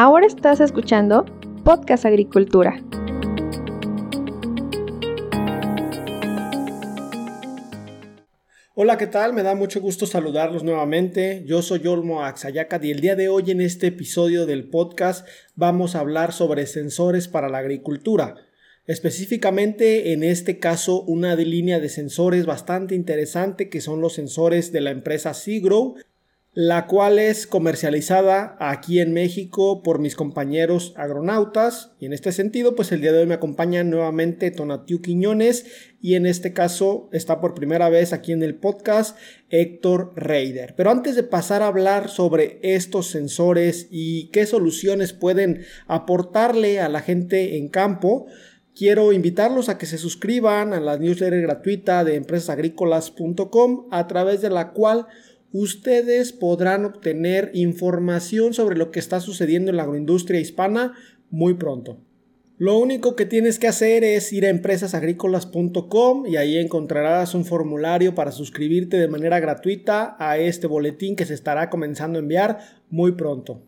Ahora estás escuchando Podcast Agricultura. Hola, ¿qué tal? Me da mucho gusto saludarlos nuevamente. Yo soy Olmo Axayacat y el día de hoy en este episodio del podcast vamos a hablar sobre sensores para la agricultura. Específicamente en este caso una línea de sensores bastante interesante que son los sensores de la empresa Seagrow la cual es comercializada aquí en México por mis compañeros agronautas y en este sentido pues el día de hoy me acompaña nuevamente Tonatiu Quiñones y en este caso está por primera vez aquí en el podcast Héctor Reider. Pero antes de pasar a hablar sobre estos sensores y qué soluciones pueden aportarle a la gente en campo, quiero invitarlos a que se suscriban a la newsletter gratuita de empresasagrícolas.com a través de la cual ustedes podrán obtener información sobre lo que está sucediendo en la agroindustria hispana muy pronto. Lo único que tienes que hacer es ir a empresasagrícolas.com y ahí encontrarás un formulario para suscribirte de manera gratuita a este boletín que se estará comenzando a enviar muy pronto.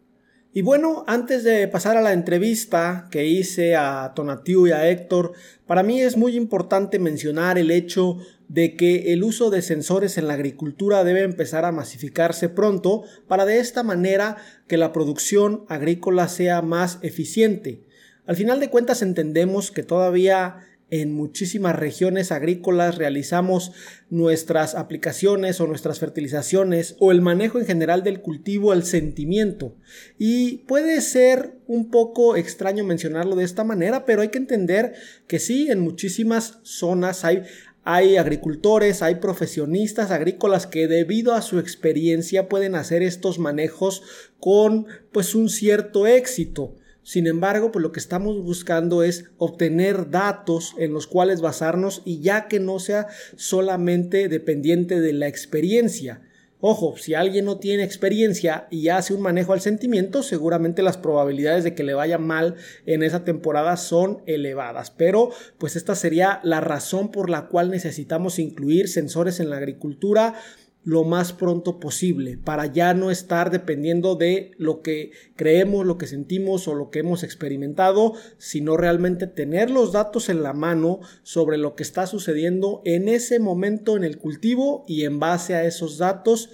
Y bueno, antes de pasar a la entrevista que hice a Tonatiu y a Héctor, para mí es muy importante mencionar el hecho de que el uso de sensores en la agricultura debe empezar a masificarse pronto para de esta manera que la producción agrícola sea más eficiente. Al final de cuentas entendemos que todavía en muchísimas regiones agrícolas realizamos nuestras aplicaciones o nuestras fertilizaciones o el manejo en general del cultivo al sentimiento. Y puede ser un poco extraño mencionarlo de esta manera, pero hay que entender que sí, en muchísimas zonas hay, hay agricultores, hay profesionistas agrícolas que debido a su experiencia pueden hacer estos manejos con pues un cierto éxito. Sin embargo, pues lo que estamos buscando es obtener datos en los cuales basarnos y ya que no sea solamente dependiente de la experiencia. Ojo, si alguien no tiene experiencia y hace un manejo al sentimiento, seguramente las probabilidades de que le vaya mal en esa temporada son elevadas. Pero pues esta sería la razón por la cual necesitamos incluir sensores en la agricultura lo más pronto posible para ya no estar dependiendo de lo que creemos, lo que sentimos o lo que hemos experimentado, sino realmente tener los datos en la mano sobre lo que está sucediendo en ese momento en el cultivo y en base a esos datos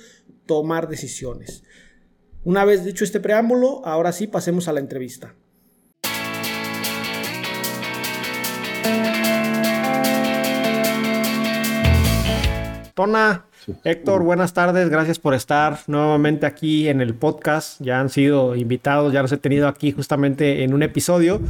tomar decisiones. Una vez dicho este preámbulo, ahora sí pasemos a la entrevista. Tona, Héctor, buenas tardes, gracias por estar nuevamente aquí en el podcast. Ya han sido invitados, ya los he tenido aquí justamente en un episodio.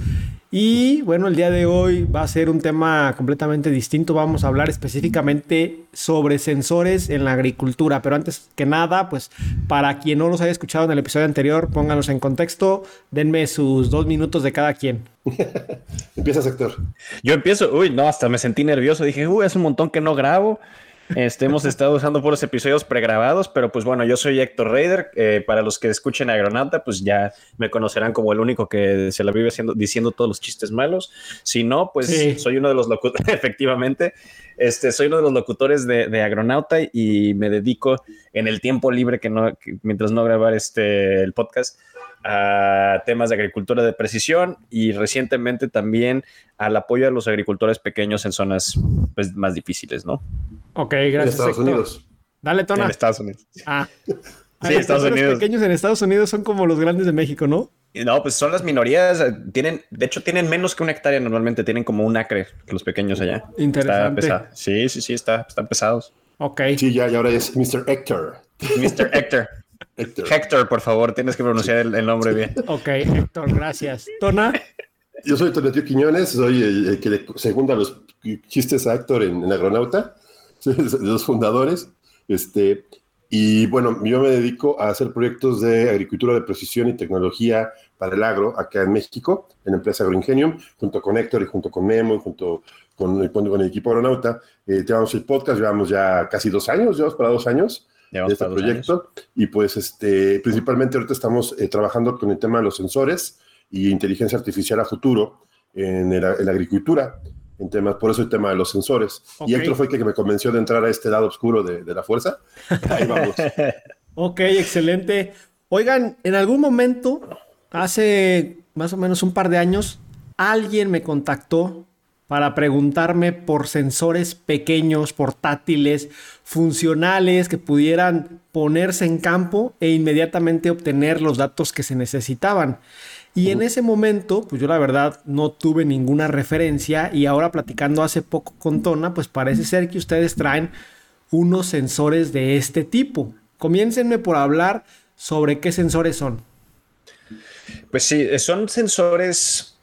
Y bueno, el día de hoy va a ser un tema completamente distinto. Vamos a hablar específicamente sobre sensores en la agricultura. Pero antes que nada, pues para quien no los haya escuchado en el episodio anterior, pónganlos en contexto. Denme sus dos minutos de cada quien. Empieza, Héctor. Yo empiezo. Uy, no, hasta me sentí nervioso. Dije, uy, es un montón que no grabo. Este, hemos estado usando puros episodios pregrabados, pero pues bueno, yo soy Héctor Raider. Eh, para los que escuchen Agronauta, pues ya me conocerán como el único que se la vive haciendo, diciendo todos los chistes malos. Si no, pues soy uno de los locutores, efectivamente, este, soy uno de los locutores de, Agronauta y me dedico en el tiempo libre que no, mientras no grabar este, el podcast, a temas de agricultura de precisión y recientemente también al apoyo a los agricultores pequeños en zonas pues, más difíciles, ¿no? Ok, gracias. En Estados Unidos. Dale, Tona. En Estados Unidos. Ah. Sí, Estados Unidos. Los pequeños en Estados Unidos son como los grandes de México, ¿no? No, pues son las minorías. Tienen, de hecho, tienen menos que una hectárea normalmente. Tienen como un acre que los pequeños allá. Interesante. sí, sí, sí, está, están pesados. Ok. Sí, ya, y ahora es Mr. Hector. Mr. Hector. Hector. Hector, por favor, tienes que pronunciar el, nombre bien. Ok, Héctor, gracias. Tona. Yo soy Tonatio Quiñones, soy el, que le segunda los chistes a Héctor en, en Agronauta de los fundadores. Este, y bueno, yo me dedico a hacer proyectos de agricultura de precisión y tecnología para el agro acá en México, en la empresa Agroingenium, junto con Héctor y junto con Memo junto con, con el equipo Aeronauta. Eh, llevamos el podcast, llevamos ya casi dos años, llevamos para dos años de este proyecto. Y pues este, principalmente ahorita estamos eh, trabajando con el tema de los sensores y inteligencia artificial a futuro en, en la agricultura en temas, por eso el tema de los sensores. Y Héctor fue el que me convenció de entrar a este lado oscuro de, de la fuerza. Ahí vamos. ok, excelente. Oigan, en algún momento hace más o menos un par de años, alguien me contactó para preguntarme por sensores pequeños, portátiles, funcionales, que pudieran ponerse en campo e inmediatamente obtener los datos que se necesitaban. Y en ese momento, pues yo la verdad no tuve ninguna referencia y ahora platicando hace poco con Tona, pues parece ser que ustedes traen unos sensores de este tipo. Comiéncenme por hablar sobre qué sensores son. Pues sí, son sensores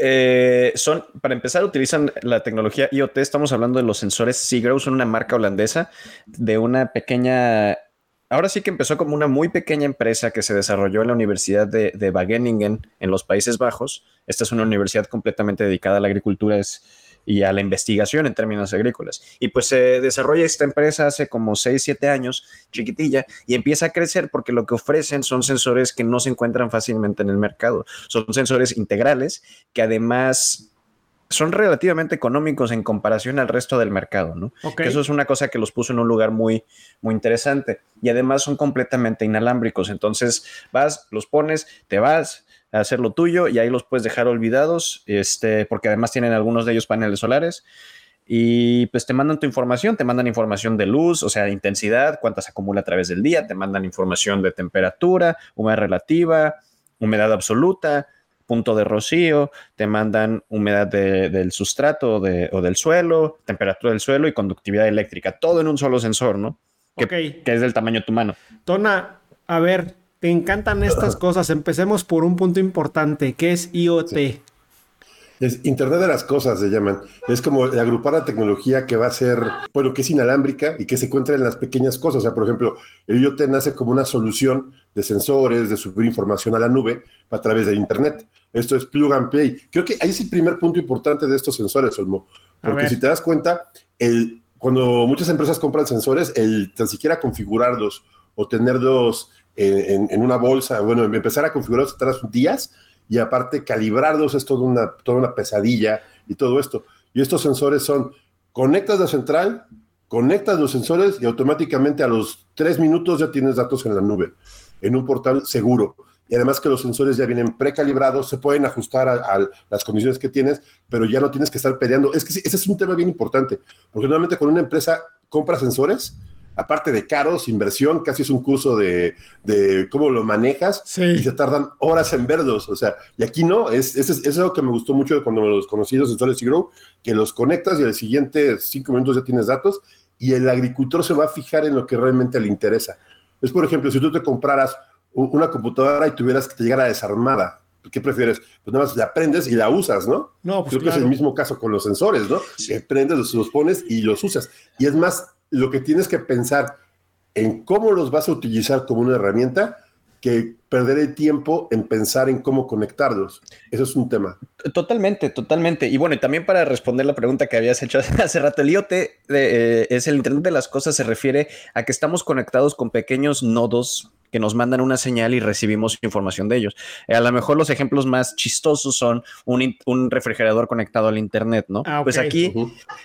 eh, son, para empezar, utilizan la tecnología IoT. Estamos hablando de los sensores Seagrow, son una marca holandesa de una pequeña. Ahora sí que empezó como una muy pequeña empresa que se desarrolló en la Universidad de, de Wageningen en los Países Bajos. Esta es una universidad completamente dedicada a la agricultura. Es, y a la investigación en términos agrícolas. Y pues se desarrolla esta empresa hace como 6, 7 años, chiquitilla, y empieza a crecer porque lo que ofrecen son sensores que no se encuentran fácilmente en el mercado. Son sensores integrales que además son relativamente económicos en comparación al resto del mercado, ¿no? eso es una cosa que los puso en un lugar muy, muy interesante. Y además son completamente inalámbricos. Entonces vas, los pones, te vas, hacer lo tuyo y ahí los puedes dejar olvidados, este, porque además tienen algunos de ellos paneles solares. Y pues te mandan tu información, te mandan información de luz, o sea, intensidad, cuántas acumula a través del día, te mandan información de temperatura, humedad relativa, humedad absoluta, punto de rocío, te mandan humedad del sustrato o del suelo, temperatura del suelo y conductividad eléctrica, todo en un solo sensor, ¿no? Que, que es del tamaño de tu mano. Tona, a ver, te encantan estas cosas. Empecemos por un punto importante, que es IoT. Es Internet de las cosas, se llaman. Es como agrupar la tecnología que va a ser, bueno, que es inalámbrica y que se encuentra en las pequeñas cosas. O sea, por ejemplo, el IoT nace como una solución de sensores, de subir información a la nube a través de Internet. Esto es plug and play. Creo que ahí es el primer punto importante de estos sensores, Olmo. Porque si te das cuenta, el, cuando muchas empresas compran sensores, el tan siquiera configurarlos o tenerlos en, una bolsa, bueno, empezar a configurarlos tras días y aparte calibrarlos es toda una, toda una pesadilla y todo esto. Y estos sensores son, conectas la central, conectas los sensores y automáticamente a los tres minutos ya tienes datos en la nube, en un portal seguro. Y además que los sensores ya vienen precalibrados, se pueden ajustar a, las condiciones que tienes, pero ya no tienes que estar peleando. Es que ese es un tema bien importante, porque normalmente cuando una empresa compra sensores, aparte de caros, inversión, casi es un curso de, cómo lo manejas y se tardan horas en verlos. O sea, y aquí no, es, es, es algo que me gustó mucho cuando los conocí los sensores Grow, que los conectas y al siguiente cinco minutos ya tienes datos y el agricultor se va a fijar en lo que realmente le interesa. Es, por ejemplo, si tú te compraras una computadora y tuvieras que te llegara desarmada, ¿qué prefieres? Pues nada más la prendes y la usas, ¿no? No, pues Creo que es el mismo caso con los sensores, ¿no? Que prendes, los, los pones y los usas. Y es más, lo que tienes que pensar en cómo los vas a utilizar como una herramienta que perder el tiempo en pensar en cómo conectarlos. Eso es un tema. Totalmente, totalmente. Y bueno, y también para responder la pregunta que habías hecho hace rato, el IoT eh, es el Internet de las Cosas, se refiere a que estamos conectados con pequeños nodos que nos mandan una señal y recibimos información de ellos. Eh, a lo mejor los ejemplos más chistosos son un, refrigerador conectado al Internet, ¿no? Ah, pues aquí,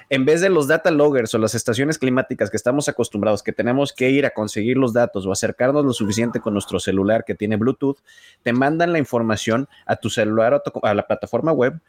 en vez de los data loggers o las estaciones climáticas que estamos acostumbrados, que tenemos que ir a conseguir los datos o acercarnos lo suficiente con nuestro celular que tiene Bluetooth, te mandan la información a tu celular o a la plataforma web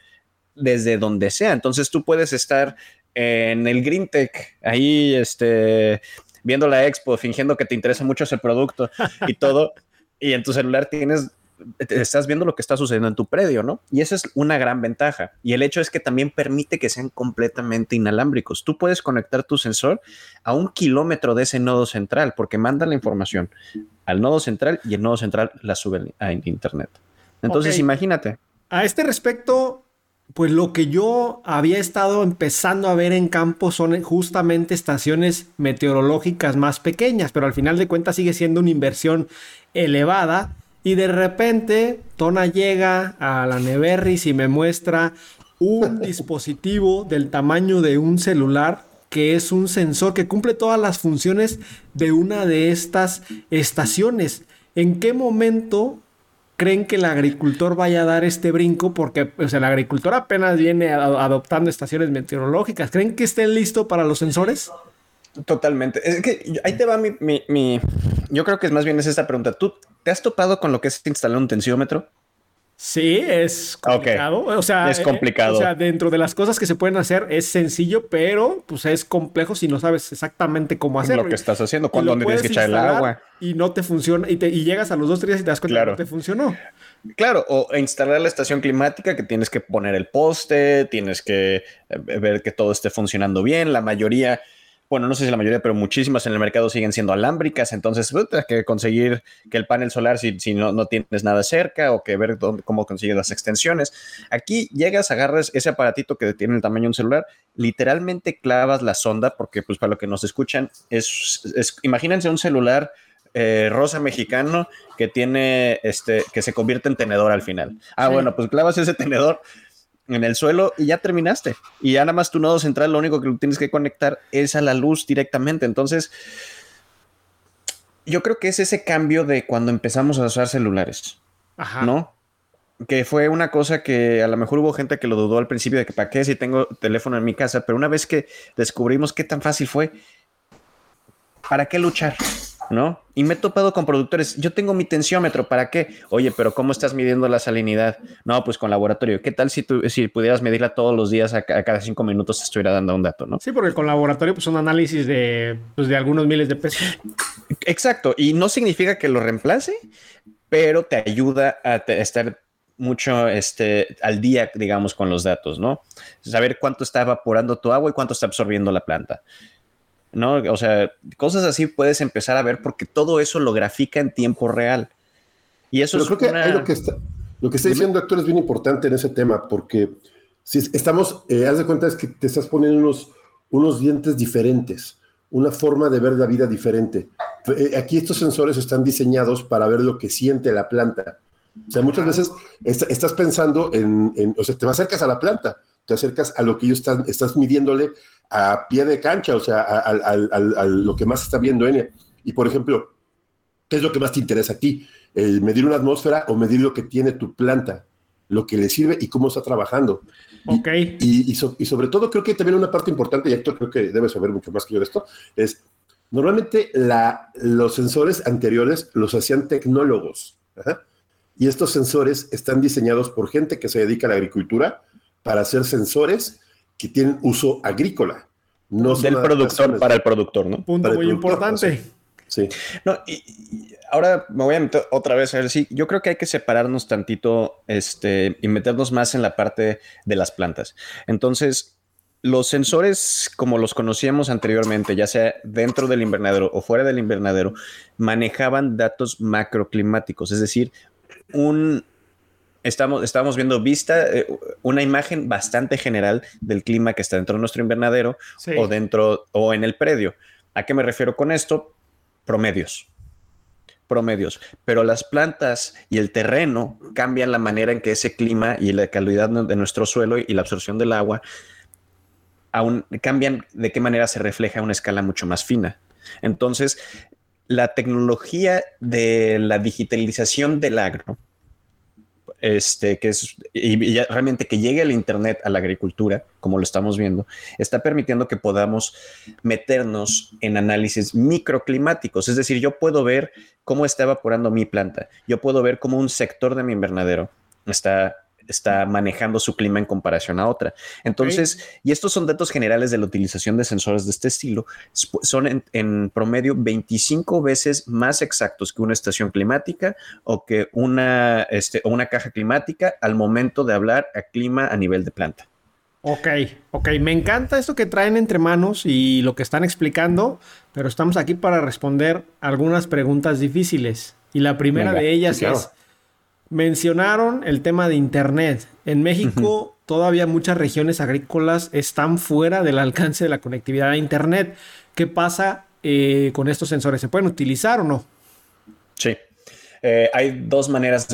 desde donde sea. Entonces tú puedes estar en el Green Tech, ahí este, viendo la expo, fingiendo que te interesa mucho ese producto y todo, y en tu celular tienes, estás viendo lo que está sucediendo en tu predio, ¿no? Y esa es una gran ventaja. Y el hecho es que también permite que sean completamente inalámbricos. Tú puedes conectar tu sensor a un kilómetro de ese nodo central, porque manda la información al nodo central y el nodo central la sube a internet. Entonces, imagínate. A este respecto, pues lo que yo había estado empezando a ver en campo son justamente estaciones meteorológicas más pequeñas, pero al final de cuentas sigue siendo una inversión elevada. Y de repente, Tona llega a la Neverris y me muestra un dispositivo del tamaño de un celular que es un sensor que cumple todas las funciones de una de estas estaciones. ¿En qué momento creen que el agricultor vaya a dar este brinco porque o sea, el agricultor apenas viene adoptando estaciones meteorológicas. ¿Creen que estén listos para los sensores? Totalmente. Es que ahí te va mi, yo creo que es más bien es esta pregunta. ¿Tú te has topado con lo que es instalar un tensiómetro? Sí, es complicado. O sea, es complicado. o sea, dentro de las cosas que se pueden hacer es sencillo, pero pues es complejo si no sabes exactamente cómo hacerlo. Lo que estás haciendo, cuando tienes que echar el agua. Y no te funciona, y, te, y llegas a los dos días y te das cuenta que no te funcionó. Claro, o instalar la estación climática que tienes que poner el poste, tienes que eh, ver que todo esté funcionando bien. La mayoría bueno, no sé si la mayoría, pero muchísimas en el mercado siguen siendo alámbricas, entonces pues, tienes que conseguir que el panel solar, si, si no, no, tienes nada cerca, o que ver cómo consigues las extensiones. Aquí llegas, agarras ese aparatito que tiene el tamaño de un celular, literalmente clavas la sonda, porque pues para lo que nos escuchan, es, es imagínense un celular eh, rosa mexicano que tiene, este, que se convierte en tenedor al final. Ah, bueno, pues clavas ese tenedor en el suelo y ya terminaste. Y ya nada más tu nodo central, lo único que tienes que conectar es a la luz directamente. Entonces, yo creo que es ese cambio de cuando empezamos a usar celulares. Ajá. ¿No? Que fue una cosa que a lo mejor hubo gente que lo dudó al principio de que para qué si tengo teléfono en mi casa, pero una vez que descubrimos qué tan fácil fue, ¿para qué luchar? ¿No? Y me he topado con productores, yo tengo mi tensiómetro, ¿para qué? Oye, pero ¿cómo estás midiendo la salinidad? No, pues con laboratorio. ¿Qué tal si, tú, si pudieras medirla todos los días, a, cada cinco minutos te estuviera dando un dato, ¿no? Sí, porque con laboratorio pues son análisis de, pues, de algunos miles de pesos. Exacto, y no significa que lo reemplace, pero te ayuda a estar mucho este, al día, digamos, con los datos, ¿no? Saber cuánto está evaporando tu agua y cuánto está absorbiendo la planta. ¿No? O sea, cosas así puedes empezar a ver porque todo eso lo grafica en tiempo real. Y eso es creo que lo que está, lo que está diciendo Héctor es bien importante en ese tema, porque si estamos, eh, haz de cuenta es que te estás poniendo unos, unos dientes diferentes, una forma de ver la vida diferente. Eh, aquí estos sensores están diseñados para ver lo que siente la planta. O sea, muchas veces estás pensando en, en, o sea, te acercas a la planta, te acercas a lo que ellos están, estás midiéndole a pie de cancha, o sea, a, lo que más está viendo N. Y por ejemplo, ¿qué es lo que más te interesa a ti? ¿Medir una atmósfera o medir lo que tiene tu planta? Lo que le sirve y cómo está trabajando. Ok. Y, y, sobre todo, creo que también una parte importante, y Héctor creo que debe saber mucho más que yo de esto, es normalmente la, los sensores anteriores los hacían tecnólogos. Y estos sensores están diseñados por gente que se dedica a la agricultura para hacer sensores que tienen uso agrícola. No Del productor para el productor, ¿no? Punto muy importante. Sí. No, y, ahora me voy a meter otra vez a ver si yo creo que hay que separarnos tantito este, y meternos más en la parte de las plantas. Entonces, los sensores, como los conocíamos anteriormente, ya sea dentro del invernadero o fuera del invernadero, manejaban datos macroclimáticos, es decir, un, estamos, estamos viendo vista, eh, una imagen bastante general del clima que está dentro de nuestro invernadero o dentro o en el predio. ¿A qué me refiero con esto? Promedios. Promedios. Pero las plantas y el terreno cambian la manera en que ese clima y la calidad de nuestro suelo y la absorción del agua aún cambian de qué manera se refleja a una escala mucho más fina. Entonces, la tecnología de la digitalización del agro este, que es, y, realmente que llegue el Internet a la agricultura, como lo estamos viendo, está permitiendo que podamos meternos en análisis microclimáticos. Es decir, yo puedo ver cómo está evaporando mi planta, yo puedo ver cómo un sector de mi invernadero está está manejando su clima en comparación a otra. Entonces, y estos son datos generales de la utilización de sensores de este estilo, son en, promedio 25 veces más exactos que una estación climática o que una, este, o una caja climática al momento de hablar a clima a nivel de planta. Ok, ok, me encanta esto que traen entre manos y lo que están explicando, pero estamos aquí para responder algunas preguntas difíciles. Y la primera de ellas es, Mencionaron el tema de Internet. En México todavía muchas regiones agrícolas están fuera del alcance de la conectividad a Internet. ¿Qué pasa eh, con estos sensores? ¿Se pueden utilizar o no? Sí. Eh, hay dos maneras,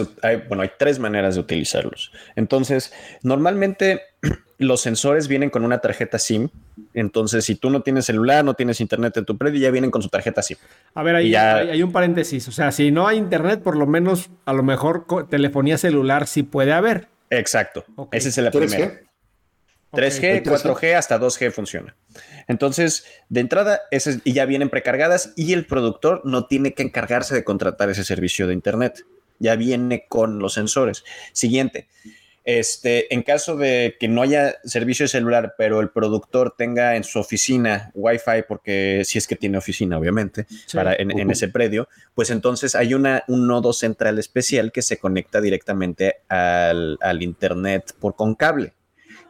bueno, hay tres maneras de utilizarlos. Entonces, normalmente los sensores vienen con una tarjeta SIM. Entonces, si tú no tienes celular, no tienes internet en tu predio, ya vienen con su tarjeta SIM. A ver, ahí hay, un paréntesis. O sea, si no hay internet, por lo menos, a lo mejor telefonía celular sí puede haber. Exacto. Ese es el primero. 3G, 4G, hasta 2G funciona. Entonces, de entrada, esas y ya vienen precargadas y el productor no tiene que encargarse de contratar ese servicio de Internet. Ya viene con los sensores. Siguiente. Este, en caso de que no haya servicio de celular, pero el productor tenga en su oficina Wi-Fi, porque si es que tiene oficina, obviamente, para en, ese predio, pues entonces hay una, un nodo central especial que se conecta directamente al, Internet por con cable.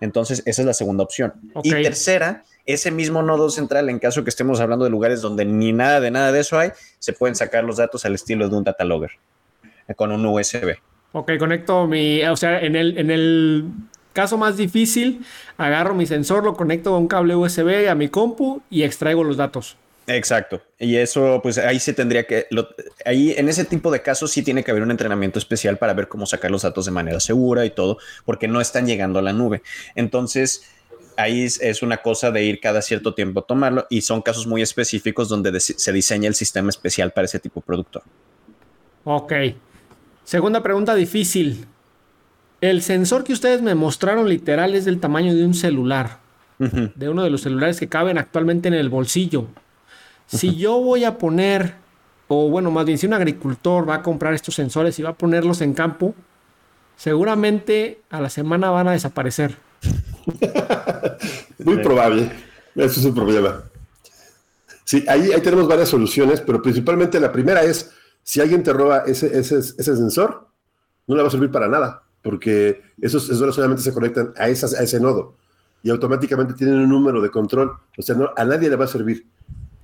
Entonces, esa es la segunda opción. Y tercera, ese mismo nodo central, en caso que estemos hablando de lugares donde ni nada de nada de eso hay, se pueden sacar los datos al estilo de un data logger eh, con un USB. Ok, conecto mi, o sea, en el, en el caso más difícil, agarro mi sensor, lo conecto a un cable USB a mi compu y extraigo los datos. Exacto. Y eso, pues ahí se tendría que, ahí en ese tipo de casos sí tiene que haber un entrenamiento especial para ver cómo sacar los datos de manera segura y todo, porque no están llegando a la nube. Entonces, ahí es una cosa de ir cada cierto tiempo a tomarlo y son casos muy específicos donde se diseña el sistema especial para ese tipo de productor. Ok. Segunda pregunta difícil. El sensor que ustedes me mostraron literal es del tamaño de un celular. De uno de los celulares que caben actualmente en el bolsillo. Si yo voy a poner, o bueno, más bien si un agricultor va a comprar estos sensores y va a ponerlos en campo, seguramente a la semana van a desaparecer. Muy probable. Eso es un problema. Sí, ahí, ahí tenemos varias soluciones, pero principalmente la primera es si alguien te roba ese, ese, sensor, no le va a servir para nada, porque esos sensores solamente se conectan a, esas, a ese nodo y automáticamente tienen un número de control. O sea, no, a nadie le va a servir.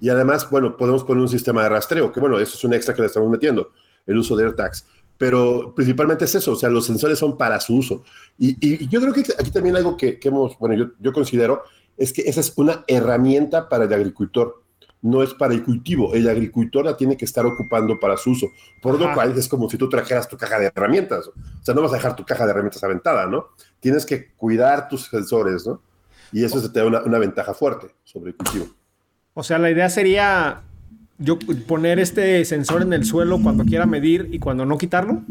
Y además, bueno, podemos poner un sistema de rastreo, que bueno, eso es un extra que le estamos metiendo, el uso de AirTags. Pero principalmente es eso, o sea, los sensores son para su uso. Y, y, yo creo que aquí también algo que, que hemos, bueno, yo, yo considero es que esa es una herramienta para el agricultor no es para el cultivo. El agricultor la tiene que estar ocupando para su uso. Por lo cual es como si tú trajeras tu caja de herramientas. O sea, no vas a dejar tu caja de herramientas aventada, ¿no? Tienes que cuidar tus sensores, ¿no? Y eso te da una, ventaja fuerte sobre el cultivo. O sea, la idea sería yo poner este sensor en el suelo cuando quiera medir y cuando no quitarlo.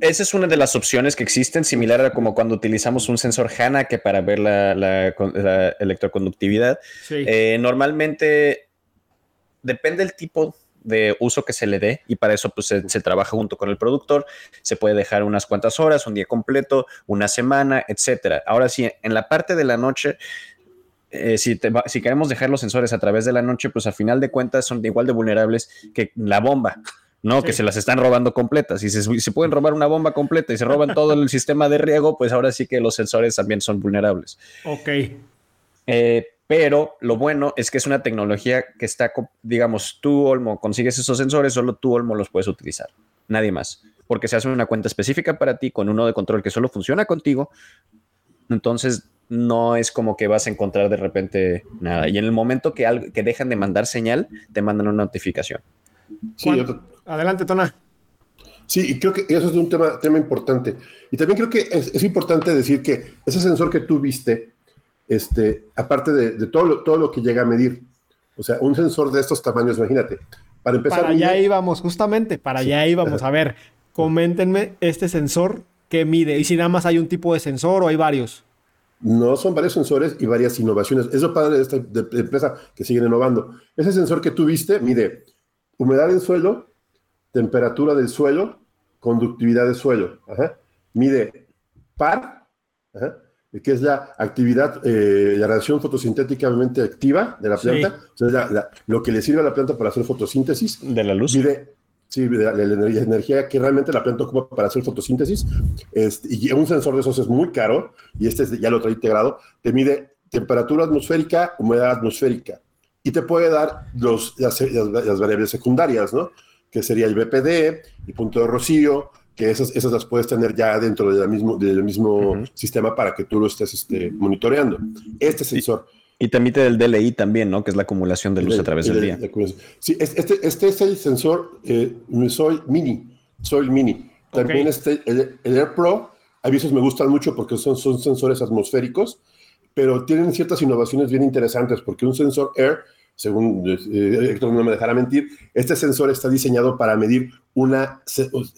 Esa es una de las opciones que existen, similar a como cuando utilizamos un sensor HANA que para ver la, electroconductividad. Eh, normalmente depende del tipo de uso que se le dé y para eso pues se, trabaja junto con el productor, se puede dejar unas cuantas horas, un día completo, una semana, etcétera. Ahora sí, en la parte de la noche, eh, si, si queremos dejar los sensores a través de la noche, pues a final de cuentas son igual de vulnerables que la bomba. ¿no? Que se las están robando completas. Y si se, pueden robar una bomba completa y se roban todo el sistema de riego, pues ahora sí que los sensores también son vulnerables. Ok. Eh, pero lo bueno es que es una tecnología que está, digamos, tú, Olmo, consigues esos sensores, solo tú, Olmo, los puedes utilizar. Nadie más. Porque se hace una cuenta específica para ti con uno de control que solo funciona contigo. Entonces, no es como que vas a encontrar de repente nada. Y en el momento que, que dejan de mandar señal, te mandan una notificación. Sí, Adelante, Tona. Sí, y creo que eso es un tema, tema importante. Y también creo que es, importante decir que ese sensor que tú viste, este, aparte de, todo, lo, todo lo que llega a medir, o sea, un sensor de estos tamaños, imagínate, para empezar... Para allá íbamos, justamente, para allá íbamos. A ver, coméntenme este sensor que mide y si nada más hay un tipo de sensor o hay varios. No, son varios sensores y varias innovaciones. Eso para esta empresa que siguen innovando. Ese sensor que tú viste mide humedad en suelo, temperatura del suelo, conductividad del suelo. Mide par, que es la actividad, eh, la radiación fotosintéticamente activa de la planta, o sea, lo que le sirve a la planta para hacer fotosíntesis. De la luz. Mide, sí, la, energía que realmente la planta ocupa para hacer fotosíntesis. Este, y un sensor de esos es muy caro, y este ya lo trae integrado, te mide temperatura atmosférica, humedad atmosférica, y te puede dar los, las, las variables secundarias, ¿no? que sería el BPD, el punto de rocío, que esas, esas las puedes tener ya dentro del mismo, del mismo sistema para que tú lo estés este, monitoreando. Este sensor. Y, te emite el DLI también, ¿no? Que es la acumulación de luz a través del día. sí, este, este es el sensor eh, Soil Mini. Soil Mini. También este, el, el, Air Pro, a veces me gustan mucho porque son, son sensores atmosféricos, pero tienen ciertas innovaciones bien interesantes porque un sensor Air según eh, Héctor no me dejará mentir, este sensor está diseñado para medir una,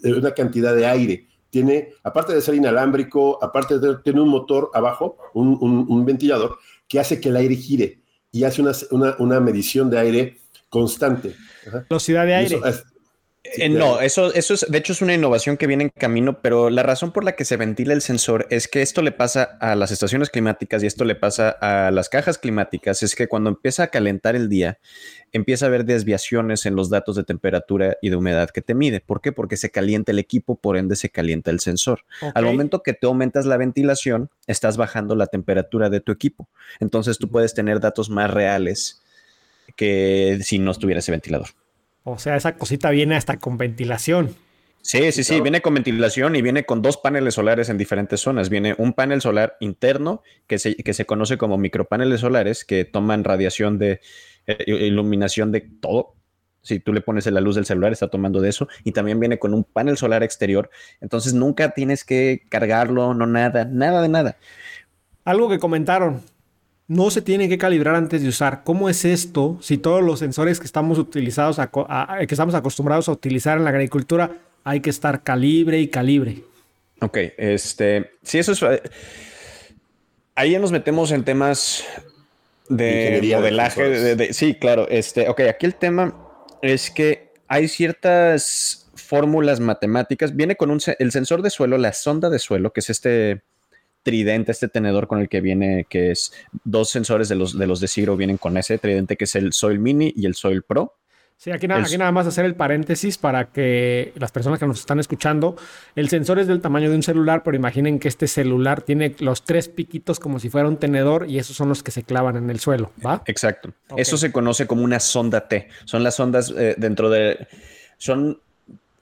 una cantidad de aire tiene, aparte de ser inalámbrico, aparte de tiene un motor abajo, un, ventilador, que hace que el aire gire y hace una, medición de aire constante. Velocidad de aire. Eh, no, eso, eso es, de hecho, es una innovación que viene en camino, pero la razón por la que se ventila el sensor es que esto le pasa a las estaciones climáticas y esto le pasa a las cajas climáticas, es que cuando empieza a calentar el día, empieza a haber desviaciones en los datos de temperatura y de humedad que te mide. ¿Por qué? Porque se calienta el equipo, por ende se calienta el sensor. Al momento que te aumentas la ventilación, estás bajando la temperatura de tu equipo. Entonces tú puedes tener datos más reales que si no estuviera ese ventilador. O sea, esa cosita viene hasta con ventilación. Sí, sí, sí, viene con ventilación y viene con dos paneles solares en diferentes zonas. Viene un panel solar interno que se, que se conoce como micropaneles solares que toman radiación de eh, iluminación de todo. Si tú le pones la luz del celular, está tomando de eso. Y también viene con un panel solar exterior. Entonces nunca tienes que cargarlo, no nada, nada de nada. Algo que comentaron, no se tiene que calibrar antes de usar. ¿Cómo es esto si todos los sensores que estamos, utilizados que estamos acostumbrados a utilizar en la agricultura hay que estar calibre y calibre? Ok, este, si eso es... Eh, ahí nos metemos en temas de modelaje. sí, claro. Este, ok, aquí el tema es que hay ciertas fórmulas matemáticas. Viene con un, el sensor de suelo, la sonda de suelo, que es este tridente, este tenedor con el que viene, que es dos sensores de los de los de Ciro vienen con ese tridente que es el Soil Mini y el Soil Pro. Sí, aquí, aquí nada más hacer el paréntesis para que las personas que nos están escuchando, el sensor es del tamaño de un celular, pero imaginen que este celular tiene los tres piquitos como si fuera un tenedor y esos son los que se clavan en el suelo, ¿va? Exacto. Eso se conoce como una sonda T. Son las sondas eh, dentro de... Son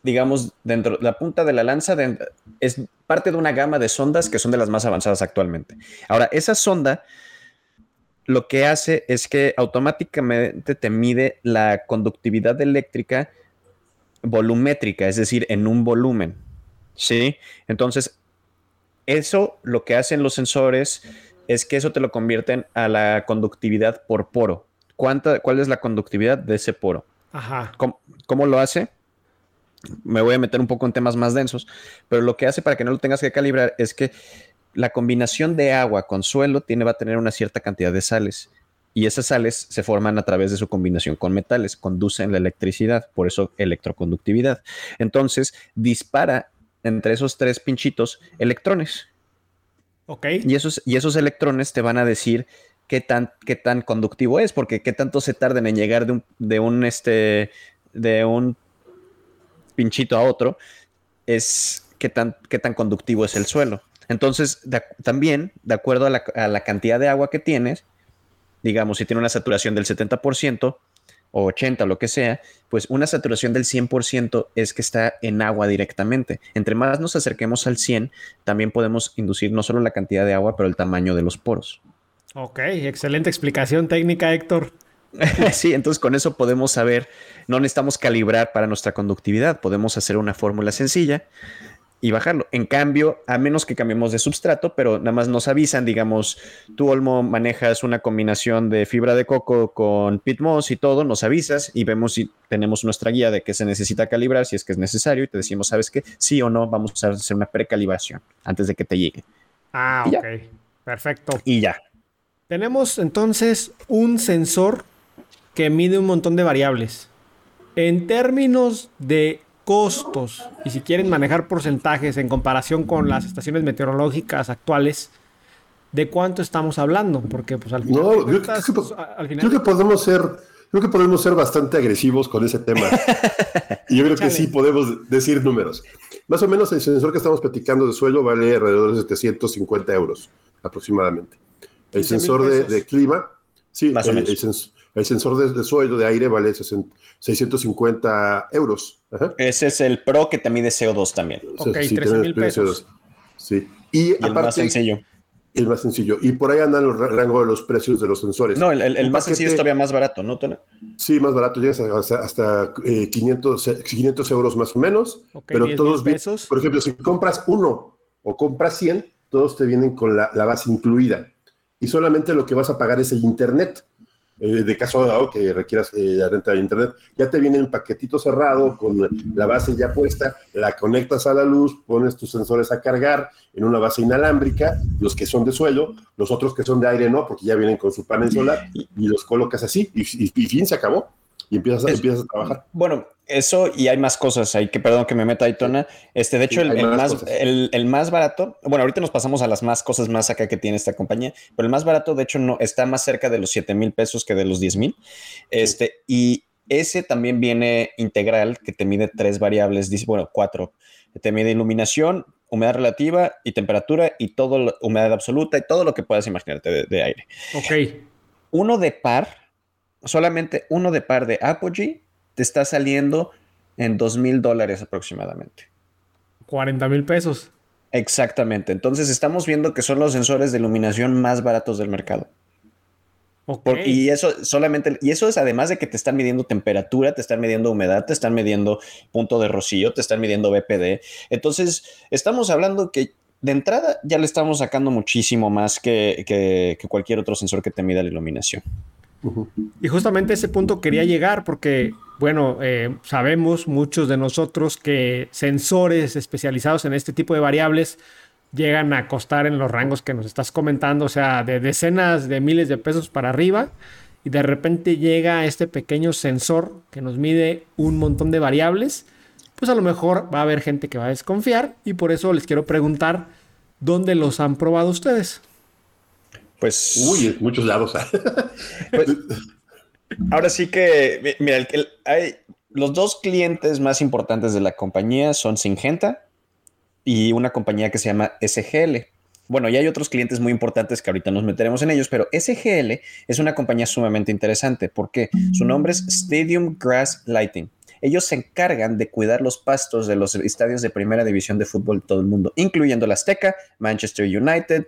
digamos, dentro de la punta de la lanza es parte de una gama de sondas que son de las más avanzadas actualmente. Ahora, esa sonda lo que hace es que automáticamente te mide la conductividad eléctrica volumétrica, es decir, en un volumen. ¿Sí? Entonces, eso lo que hacen los sensores es que eso te lo convierten a la conductividad por poro. ¿Cuánta, ¿Cuál es la conductividad de ese poro? Ajá. cómo lo hace? Me voy a meter un poco en temas más densos, pero lo que hace para que no lo tengas que calibrar es que la combinación de agua con suelo tiene, va a tener una cierta cantidad de sales y esas sales se forman a través de su combinación con metales, conducen la electricidad, por eso electroconductividad. Entonces, dispara entre esos tres pinchitos electrones. Ok. Y esos, y esos electrones te van a decir qué tan, qué tan conductivo es, porque qué tanto se tardan en llegar de un, de un, este, de un pinchito a otro, es qué tan, qué tan conductivo es el suelo. Entonces, también, de acuerdo a la, cantidad de agua que tienes, digamos, si tiene una saturación del 70% o 80, lo que sea, pues una saturación del 100% es que está en agua directamente. Entre más nos acerquemos al 100, también podemos inducir no solo la cantidad de agua, pero el tamaño de los poros. Ok, excelente explicación técnica, Héctor. sí, entonces con eso podemos saber, no necesitamos calibrar para nuestra conductividad, podemos hacer una fórmula sencilla y bajarlo. En cambio, a menos que cambiemos de substrato, pero nada más nos avisan, digamos, tú Olmo manejas una combinación de fibra de coco con pit moss y todo, nos avisas y vemos si tenemos nuestra guía de que se necesita calibrar, si es que es necesario y te decimos, ¿sabes qué? Sí o no, vamos a hacer una precalibración antes de que te llegue. Ah, ok. Perfecto. Y ya. Tenemos entonces un sensor que mide un montón de variables. En términos de costos, y si quieren manejar porcentajes en comparación con las estaciones meteorológicas actuales, ¿de cuánto estamos hablando? Porque pues al final... No, creo, que, podemos ser... Creo que podemos ser bastante agresivos con ese tema. y yo creo que sí podemos decir números. Más o menos el sensor que estamos platicando de suelo vale alrededor de 750 euros aproximadamente. El sensor de, clima, sí, Más o menos. el, el sensor de, suelo de aire vale 650 euros. Ese es el Pro que te mide CO2 también. Ok, sí, 13 mil pesos. Sí. Y, el más sencillo. El más sencillo. Y por ahí andan los rangos de los precios de los sensores. No, el, más sencillo es todavía más barato, ¿no, Tona? Sí, más barato. Llegas hasta, 500, 500 eh, euros más o menos. pero todos, pesos. por ejemplo, si compras uno o compras 100, todos te vienen con la, la base incluida. Y solamente lo que vas a pagar es el internet eh, de caso dado que requieras eh, la renta de internet, ya te viene en paquetito cerrado con la base ya puesta, la conectas a la luz, pones tus sensores a cargar en una base inalámbrica, los que son de suelo, los otros que son de aire no, porque ya vienen con su panel solar y los colocas así y, y fin, se acabó y empiezas, empiezas a trabajar. Bueno, eso y hay más cosas ahí que perdón que me meta ahí, Tona. Este, de hecho, el, más, el, más, barato, bueno, ahorita nos pasamos a las más cosas más acá que tiene esta compañía, pero el más barato, de hecho, no está más cerca de los 7 mil pesos que de los 10 mil. Este, y ese también viene integral, que te mide tres variables, bueno, cuatro. Te mide iluminación, humedad relativa y temperatura y todo, humedad absoluta y todo lo que puedas imaginarte de, de aire. Ok. Uno de par solamente uno de par de Apogee te está saliendo en dos mil dólares aproximadamente. 40 mil pesos. Exactamente. Entonces estamos viendo que son los sensores de iluminación más baratos del mercado. y eso solamente, y eso es además de que te están midiendo temperatura, te están midiendo humedad, te están midiendo punto de rocío, te están midiendo BPD. Entonces, estamos hablando que de entrada ya le estamos sacando muchísimo más que, que cualquier otro sensor que te mida la iluminación. Y justamente ese punto quería llegar porque, bueno, eh, sabemos muchos de nosotros que sensores especializados en este tipo de variables llegan a costar en los rangos que nos estás comentando, o sea, de decenas de miles de pesos para arriba. Y de repente llega este pequeño sensor que nos mide un montón de variables, pues a lo mejor va a haber gente que va a desconfiar y por eso les quiero preguntar dónde los han probado ustedes. Pues. Uy, muchos lados. Pues, ahora sí que, mira, hay, los dos clientes más importantes de la compañía son Singenta y una compañía que se llama SGL. Bueno, y hay otros clientes muy importantes que ahorita nos meteremos en ellos, pero SGL es una compañía sumamente interesante porque su nombre es Stadium Grass Lighting. Ellos se encargan de cuidar los pastos de los estadios de primera división de fútbol de todo el mundo, incluyendo la Azteca, Manchester United,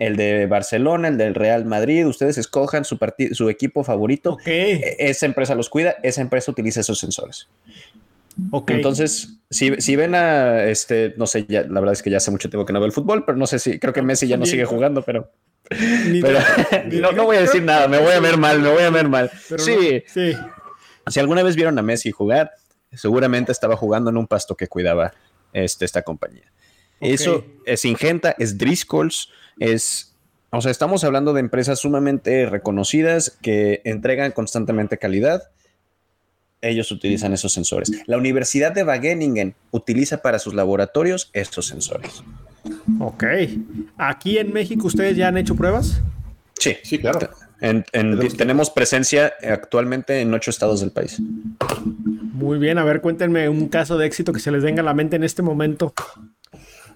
el de Barcelona, el del Real Madrid, ustedes escojan su, su equipo favorito. E-, esa empresa los cuida, esa empresa utiliza esos sensores. Okay. Entonces, si, ven a este, no sé, ya, la verdad es que ya hace mucho tiempo que no veo el fútbol, pero no sé si, creo que Messi ya no sigue jugando, pero. no, voy a decir nada, me voy a ver mal, me voy a ver mal. sí, sí. Si alguna vez vieron a Messi jugar, seguramente estaba jugando en un pasto que cuidaba este, esta compañía. Eso es Ingenta, es Driscolls, es, o sea, estamos hablando de empresas sumamente reconocidas que entregan constantemente calidad. Ellos utilizan esos sensores. La Universidad de Wageningen utiliza para sus laboratorios estos sensores. Ok. ¿Aquí en México ustedes ya han hecho pruebas? Sí, sí, claro. tenemos presencia actualmente en ocho estados del país. Muy bien, a ver, cuéntenme un caso de éxito que se les venga a la mente en este momento.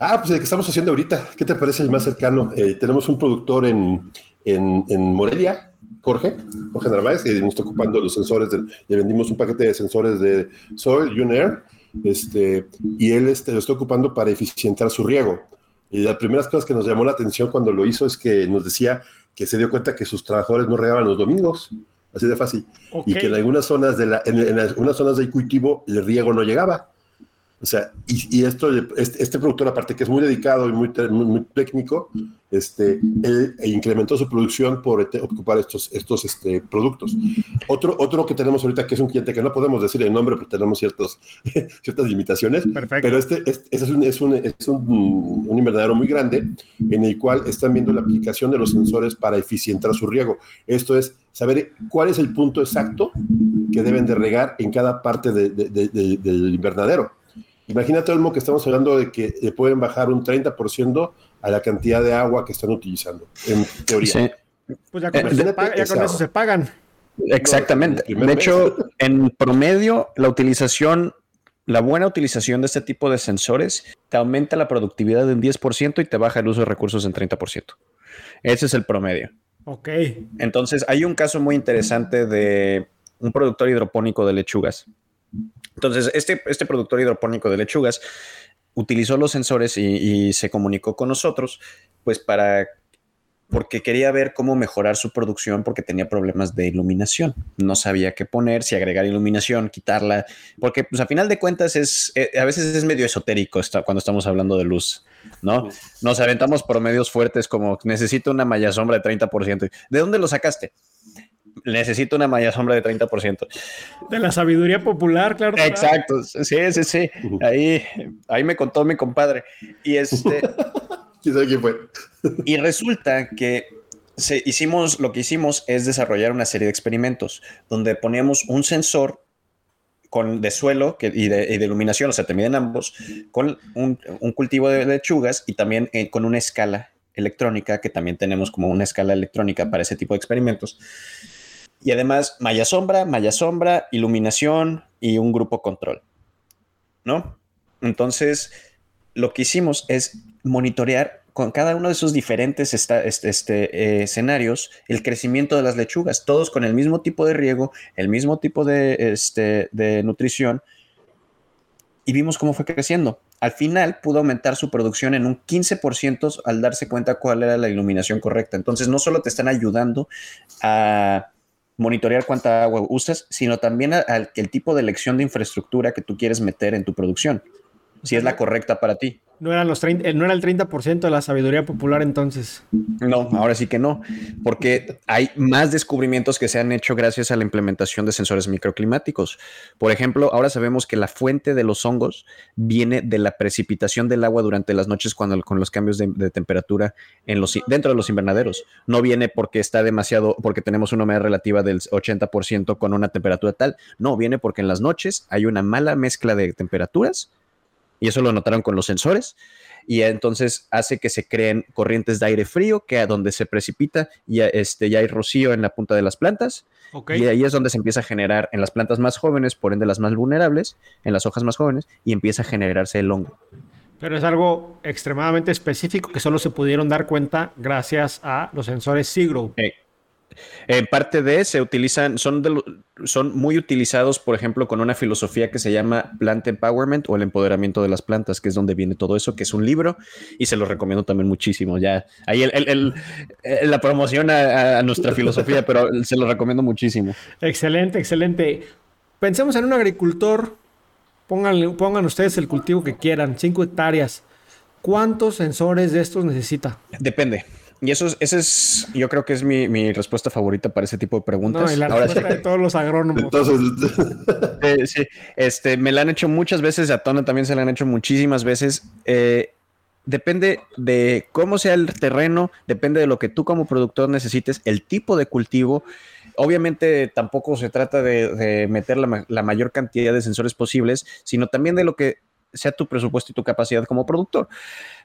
Ah, pues el que estamos haciendo ahorita. ¿Qué te parece el más cercano? Eh, tenemos un productor en, en, Morelia, Jorge, Jorge Narváez, que nos está ocupando los sensores, le vendimos un paquete de sensores de Soil, Unair, este, y él este, lo está ocupando para eficientar su riego. Y las primeras cosas que nos llamó la atención cuando lo hizo es que nos decía que se dio cuenta que sus trabajadores no regaban los domingos, así de fácil, y que en algunas zonas de la, en, en algunas zonas del cultivo el riego no llegaba. O sea, y, esto, este, este, productor, aparte que es muy dedicado y muy, muy, técnico, este, él incrementó su producción por ocupar estos, estos este, productos. Otro, otro que tenemos ahorita, que es un cliente que no podemos decir el nombre porque tenemos ciertos, ciertas limitaciones, pero este, este, es, un, es, un, es un, un, invernadero muy grande en el cual están viendo la aplicación de los sensores para eficientar su riego. Esto es saber cuál es el punto exacto que deben de regar en cada parte del invernadero Imagínate, Olmo, que estamos hablando de que le pueden bajar un 30% a la cantidad de agua que están utilizando, en teoría. Pues ya con, eso, se pagan. Exactamente. de hecho, en promedio, la utilización, la buena utilización de este tipo de sensores te aumenta la productividad en 10% y te baja el uso de recursos en 30%. Ese es el promedio. Ok. Entonces, hay un caso muy interesante de un productor hidropónico de lechugas entonces, este, este productor hidropónico de lechugas utilizó los sensores y, se comunicó con nosotros, pues para porque quería ver cómo mejorar su producción porque tenía problemas de iluminación. No sabía qué poner, si agregar iluminación, quitarla, porque pues a final de cuentas es, eh, a veces es medio esotérico cuando estamos hablando de luz, ¿no? Nos aventamos promedios fuertes como necesito una malla sombra de 30%. ¿De dónde lo sacaste? Necesito una malla sombra de 30%. De la sabiduría popular, claro. Exacto, sí, sí, sí. Ahí, ahí me contó mi compadre. Y este... ¿Quién sabe quién fue? y resulta que se, hicimos, lo que hicimos es desarrollar una serie de experimentos donde poníamos un sensor con, de suelo que, y, de, iluminación, o sea, te miden ambos, con un, cultivo de lechugas y también eh, con una escala electrónica, que también tenemos como una escala electrónica para ese tipo de experimentos. Y además, malla sombra, malla sombra, iluminación y un grupo control. ¿No? Entonces, lo que hicimos es monitorear con cada uno de esos diferentes este, este, eh, escenarios el crecimiento de las lechugas, todos con el mismo tipo de riego, el mismo tipo de, este, de nutrición, y vimos cómo fue creciendo. Al final pudo aumentar su producción en un 15% al darse cuenta cuál era la iluminación correcta. Entonces no solo te están ayudando a monitorear cuánta agua usas, sino también al el tipo de elección de infraestructura que tú quieres meter en tu producción, si es la correcta para ti. No, eran los 30, eh, no era el 30% de la sabiduría popular entonces. No, ahora sí que no, porque hay más descubrimientos que se han hecho gracias a la implementación de sensores microclimáticos. Por ejemplo, ahora sabemos que la fuente de los hongos viene de la precipitación del agua durante las noches cuando, con los cambios de, temperatura en los, dentro de los invernaderos. No viene porque está demasiado, porque tenemos una humedad relativa del 80% con una temperatura tal. No, viene porque en las noches hay una mala mezcla de temperaturas y eso lo notaron con los sensores y entonces hace que se creen corrientes de aire frío que a donde se precipita y este, ya hay rocío en la punta de las plantas y ahí es donde se empieza a generar en las plantas más jóvenes, por ende las más vulnerables, en las hojas más jóvenes y empieza a generarse el hongo. Pero es algo extremadamente específico que solo se pudieron dar cuenta gracias a los sensores. Eh, en parte de se utilizan, son, son muy utilizados, por ejemplo, con una filosofía que se llama Plant Empowerment o el empoderamiento de las plantas, que es donde viene todo eso, que es un libro y se lo recomiendo también muchísimo. Ya ahí el, la promoción a, nuestra filosofía, pero se lo recomiendo muchísimo. Excelente, excelente. Pensemos en un agricultor, pongan, pongan ustedes el cultivo que quieran, 5 hectáreas. ¿Cuántos sensores de estos necesita? Depende. Y eso es, ese es, yo creo que es mi, respuesta favorita para ese tipo de preguntas. No, y la respuesta de todos los agrónomos. Eh, sí, este, me la han hecho muchas veces, a Tona también se la han hecho muchísimas veces. Eh, depende de cómo sea el terreno, depende de lo que tú como productor necesites, el tipo de cultivo. Obviamente tampoco se trata de, meter la, la mayor cantidad de sensores posibles, sino también de lo que sea tu presupuesto y tu capacidad como productor.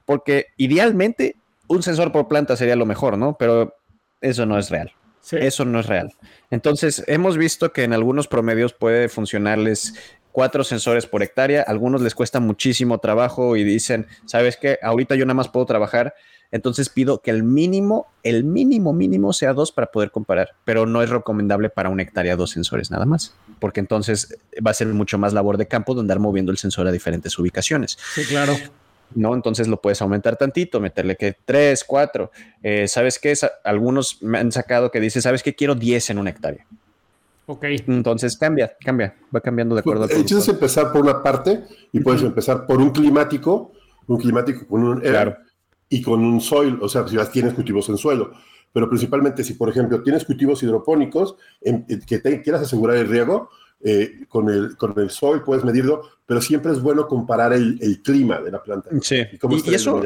Porque idealmente un sensor por planta sería lo mejor, ¿no? Pero eso no es real. Eso no es real. Entonces, hemos visto que en algunos promedios puede funcionarles cuatro sensores por hectárea. algunos les cuesta muchísimo trabajo y dicen, ¿sabes qué? Ahorita yo nada más puedo trabajar. Entonces pido que el mínimo, el mínimo mínimo sea dos para poder comparar, pero no es recomendable para una hectárea dos sensores nada más, porque entonces va a ser mucho más labor de campo de andar moviendo el sensor a diferentes ubicaciones. Sí, claro. ¿No? Entonces lo puedes aumentar tantito, meterle que 3, 4. Eh, ¿Sabes qué? Algunos me han sacado que dice, ¿sabes qué? Quiero 10 en una hectárea. Ok. Entonces cambia, cambia, va cambiando de acuerdo al El es empezar por una parte y puedes empezar por un climático, un climático con un claro. y con un soil, o sea, si ya tienes cultivos en suelo. Pero principalmente si, por ejemplo, tienes cultivos hidropónicos en, que te quieras asegurar el riego, eh, con, el, con el sol puedes medirlo, pero siempre es bueno comparar el, clima de la planta. Sí. Y, eso,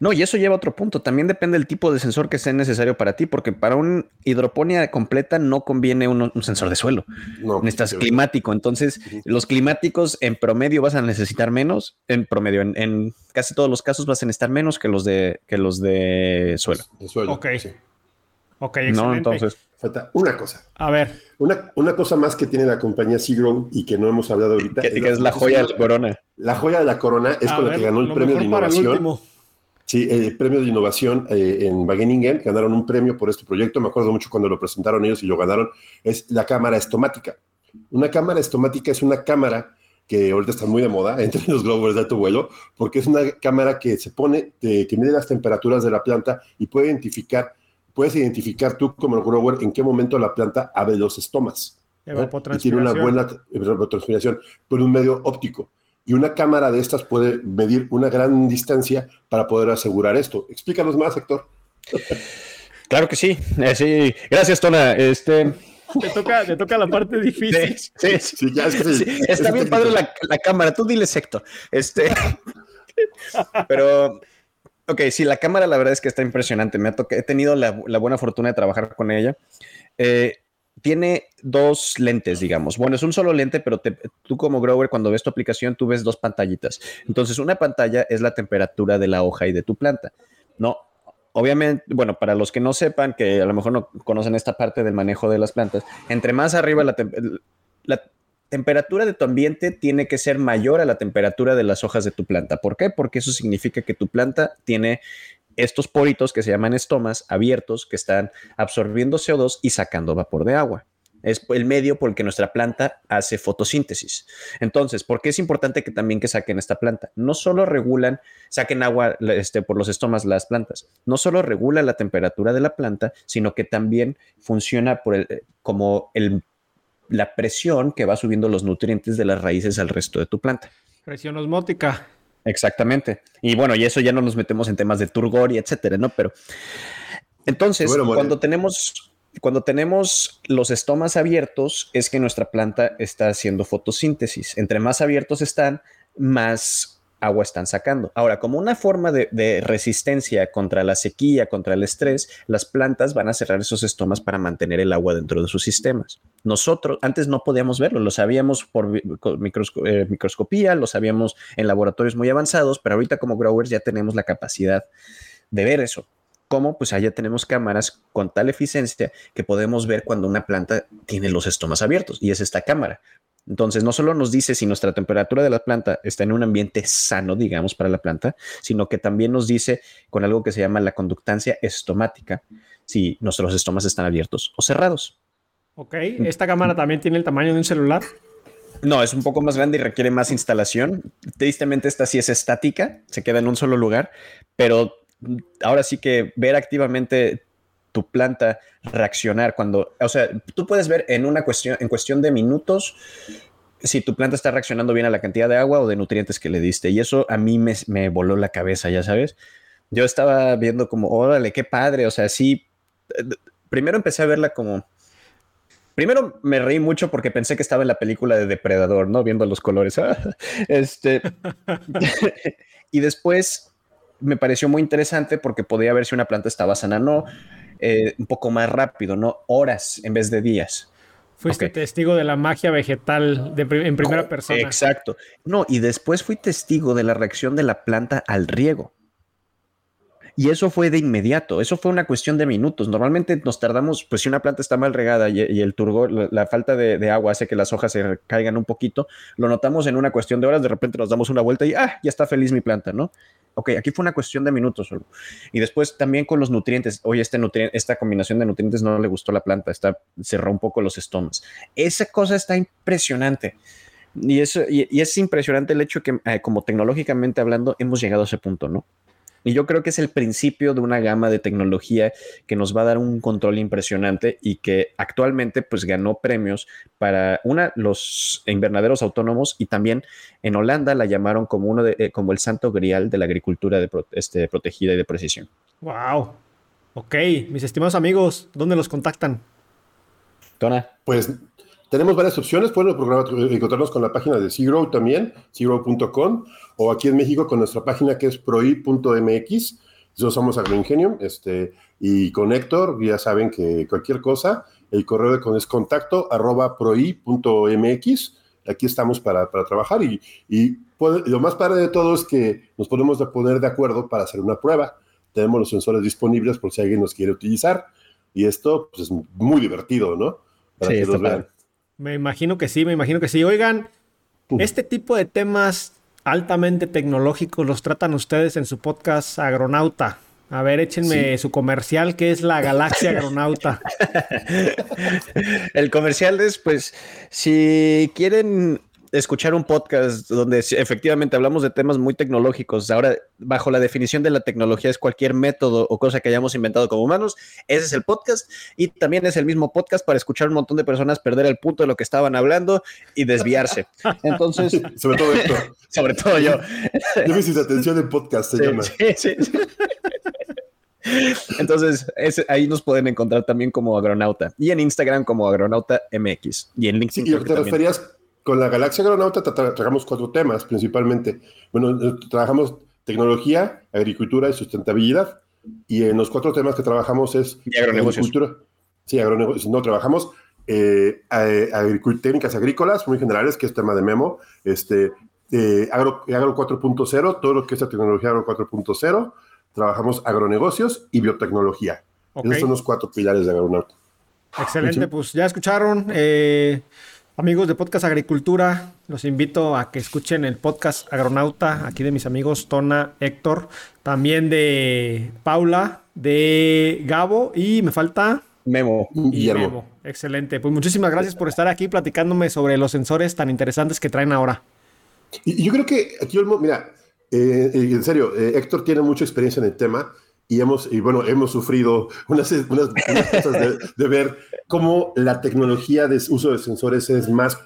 no, y eso lleva a otro punto. También depende del tipo de sensor que sea necesario para ti, porque para una hidroponía completa no conviene un, sensor de suelo. No, Necesitas climático. Entonces, los climáticos en promedio vas a necesitar menos. En promedio, en, casi todos los casos vas a necesitar menos que los de, que los de suelo. De suelo. Ok. Ok, excelente. No, entonces. Falta una cosa. A ver. Una, una cosa más que tiene la compañía Seagrow y que no hemos hablado ahorita. Que, es, la, joya de la corona. La joya de la corona es con la que ganó el premio de innovación. Sí, el premio de innovación eh, en Wageningen, ganaron un premio por este proyecto, me acuerdo mucho cuando lo presentaron ellos y lo ganaron, es la cámara estomática. Una cámara estomática es una cámara que ahorita está muy de moda entre los globos de alto vuelo, porque es una cámara que se pone, que mide las temperaturas de la planta y puede identificar puedes identificar tú como el grower en qué momento la planta abre los estomas. Y tiene una buena evapotranspiración por un medio óptico. Y una cámara de estas puede medir una gran distancia para poder asegurar esto. Explícanos más, Héctor. Claro que sí. Eh, sí. Gracias, Tona. Este. Te toca, te toca la parte difícil. Sí, sí, ya, Está bien padre la, la, cámara. Tú diles, Héctor. Este. Pero. Ok, sí, la cámara la verdad es que está impresionante. Me he tenido la, buena fortuna de trabajar con ella. Eh, tiene dos lentes, digamos. Bueno, es un solo lente, pero tú como grower, cuando ves tu aplicación, tú ves dos pantallitas. Entonces, una pantalla es la temperatura de la hoja y de tu planta. No, obviamente, bueno, para los que no sepan, que a lo mejor no conocen esta parte del manejo de las plantas, entre más arriba la, la temperatura de tu ambiente tiene que ser mayor a la temperatura de las hojas de tu planta. ¿Por qué? Porque eso significa que tu planta tiene estos poritos que se llaman estomas abiertos que están absorbiendo CO2 y sacando vapor de agua. Es el medio por el que nuestra planta hace fotosíntesis. Entonces, ¿por qué es importante que también que saquen esta planta? No solo regulan, saquen agua este, por los estomas las plantas, no solo regula la temperatura de la planta, sino que también funciona como el, la presión que va subiendo los nutrientes de las raíces al resto de tu planta. Presión osmótica. Exactamente. Y bueno, y eso ya no nos metemos en temas de turgor y etcétera, ¿no? Pero entonces, cuando tenemos cuando tenemos los estomas abiertos, es que nuestra planta está haciendo fotosíntesis. Entre más abiertos están, más agua están sacando. Ahora, como una forma de, resistencia contra la sequía, contra el estrés, las plantas van a cerrar esos estomas para mantener el agua dentro de sus sistemas. Nosotros antes no podíamos verlo, lo sabíamos por eh, microscopía, lo sabíamos en laboratorios muy avanzados, pero ahorita como growers ya tenemos la capacidad de ver eso. ¿Cómo? Pues allá tenemos cámaras con tal eficiencia que podemos ver cuando una planta tiene los estomas abiertos y es esta cámara. Entonces, no solo nos dice si nuestra temperatura de la planta está en un ambiente sano, digamos, para la planta, sino que también nos dice con algo que se llama la conductancia estomática, si nuestros estomas están abiertos o cerrados. Ok, ¿esta cámara también tiene el tamaño de un celular? No, es un poco más grande y requiere más instalación. Tristemente, esta sí es estática, se queda en un solo lugar, pero ahora sí que ver activamente tu planta reaccionar cuando, o sea, tú puedes ver en una cuestión, en cuestión de minutos, si tu planta está reaccionando bien a la cantidad de agua o de nutrientes que le diste. Y eso a mí me, me voló la cabeza, ya sabes. Yo estaba viendo como, órale, qué padre. O sea, sí. Primero empecé a verla como. Primero me reí mucho porque pensé que estaba en la película de Depredador, ¿no? Viendo los colores. este. y después me pareció muy interesante porque podía ver si una planta estaba sana o no. Eh, un poco más rápido, ¿no? Horas en vez de días. Fuiste testigo de la magia vegetal en primera persona. Exacto. No, y después fui testigo de la reacción de la planta al riego. Y eso fue de inmediato, eso fue una cuestión de minutos. Normalmente nos tardamos, pues si una planta está mal regada y, el turgo, la, falta de, agua hace que las hojas se caigan un poquito, lo notamos en una cuestión de horas, de repente nos damos una vuelta y, ah, ya está feliz mi planta, ¿no? Ok, aquí fue una cuestión de minutos solo. Y después también con los nutrientes, oye, este esta combinación de nutrientes no le gustó a la planta, está, cerró un poco los estomas. Esa cosa está impresionante. Y, eso, y, es impresionante el hecho que, eh, como tecnológicamente hablando, hemos llegado a ese punto, ¿no? Y yo creo que es el principio de una gama de tecnología que nos va a dar un control impresionante y que actualmente pues ganó premios para una los invernaderos autónomos y también en Holanda la llamaron como uno de eh, como el santo grial de la agricultura de, este, protegida y de precisión. Wow. Ok, mis estimados amigos, ¿dónde los contactan? Tona. Pues tenemos varias opciones. Pueden encontrarnos con la página de Zero también, zero.com, o aquí en México con nuestra página que es proi.mx. Nosotros somos Agroingenium, este, y con Héctor, ya saben que cualquier cosa, el correo es contacto arroba proi.mx. Aquí estamos para, trabajar y, y lo más padre de todo es que nos podemos poner de acuerdo para hacer una prueba. Tenemos los sensores disponibles por si alguien nos quiere utilizar y esto pues, es muy divertido, ¿no? Para que los vean. Me imagino que sí, me imagino que sí. Oigan, este tipo de temas altamente tecnológicos los tratan ustedes en su podcast Agronauta. A ver, échenme su comercial, que es la Galaxia Agronauta. El comercial es, pues, si quieren escuchar un podcast donde efectivamente hablamos de temas muy tecnológicos. Ahora, bajo la definición de la tecnología es cualquier método o cosa que hayamos inventado como humanos. Ese es el podcast y también es el mismo podcast para escuchar un montón de personas perder el punto de lo que estaban hablando y desviarse. Entonces, sobre todo esto. sobre todo yo. Déficit atención en podcast se llama. Sí, sí. Entonces, ahí nos pueden encontrar también como Agronauta y en Instagram como Agronauta MX y en LinkedIn. y lo que te referías con la Galaxia Agronauta, trabajamos cuatro temas principalmente. Bueno, eh, trabajamos tecnología, agricultura y sustentabilidad. Y en los cuatro temas que trabajamos es y agronegocios. Sí, agronegocios. No, trabajamos eh, técnicas agrícolas muy generales, que es tema de Memo, este, eh, agro, agro 4.0, todo lo que es la tecnología agro 4.0, trabajamos agronegocios y biotecnología. Esos son los cuatro pilares de Agronauta. Excelente, pues ya escucharon, eh, amigos de Podcast Agricultura, los invito a que escuchen el podcast Agronauta, aquí de mis amigos Tona, Héctor, también de Paula, de Gabo y me falta... Memo. Y Memo. Excelente. Pues muchísimas gracias por estar aquí platicándome sobre los sensores tan interesantes que traen ahora. Y, yo creo que aquí, mira, eh, eh, en serio, eh, Héctor tiene mucha experiencia en el tema y hemos, y bueno, hemos sufrido unas, unas, cosas de, ver cómo la tecnología de uso de sensores es más,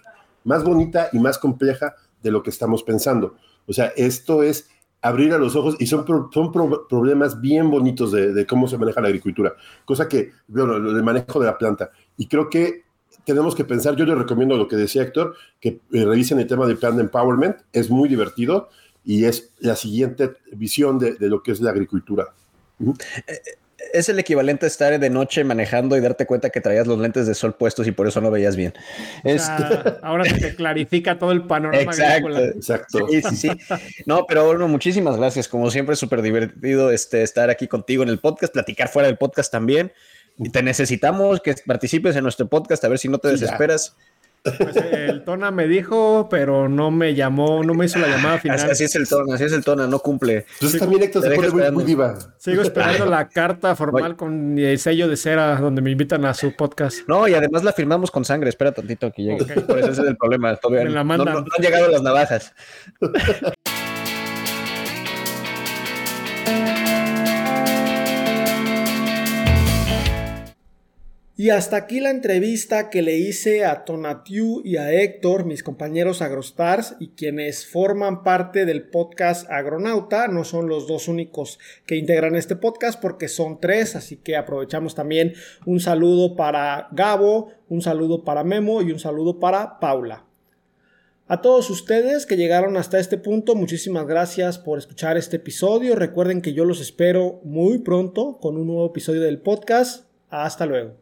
más bonita y más compleja de lo que estamos pensando. O sea, esto es abrir a los ojos y son, son problemas bien bonitos de, de, cómo se maneja la agricultura, cosa que, bueno, el manejo de la planta. Y creo que tenemos que pensar, yo les recomiendo lo que decía Héctor, que eh, revisen el tema de Plan de Empowerment, es muy divertido y es la siguiente visión de, lo que es la agricultura. Eh, es el equivalente a estar de noche manejando y darte cuenta que traías los lentes de sol puestos y por eso no veías bien. ahora se te clarifica todo el panorama. Exacto, exacto. Sí, sí, sí. No, pero bueno, muchísimas gracias. Como siempre, súper divertido este, estar aquí contigo en el podcast, platicar fuera del podcast también. Y te necesitamos que participes en nuestro podcast, a ver si no te desesperas. Pues el Tona me dijo, pero no me llamó, no me hizo la llamada final. Así es el Tona, así es el Tona, no cumple. Entonces también Héctor se pone muy, viva. Sigo esperando la carta formal con el sello de cera donde me invitan a su podcast. No, y además la firmamos con sangre. Espera tantito que llegue. Por eso ese es el problema. Todavía no, no, han llegado las navajas. Y hasta aquí la entrevista que le hice a Tonatiu y a Héctor, mis compañeros Agrostars y quienes forman parte del podcast Agronauta. No son los dos únicos que integran este podcast porque son tres, así que aprovechamos también un saludo para Gabo, un saludo para Memo y un saludo para Paula. A todos ustedes que llegaron hasta este punto, muchísimas gracias por escuchar este episodio. Recuerden que yo los espero muy pronto con un nuevo episodio del podcast. Hasta luego.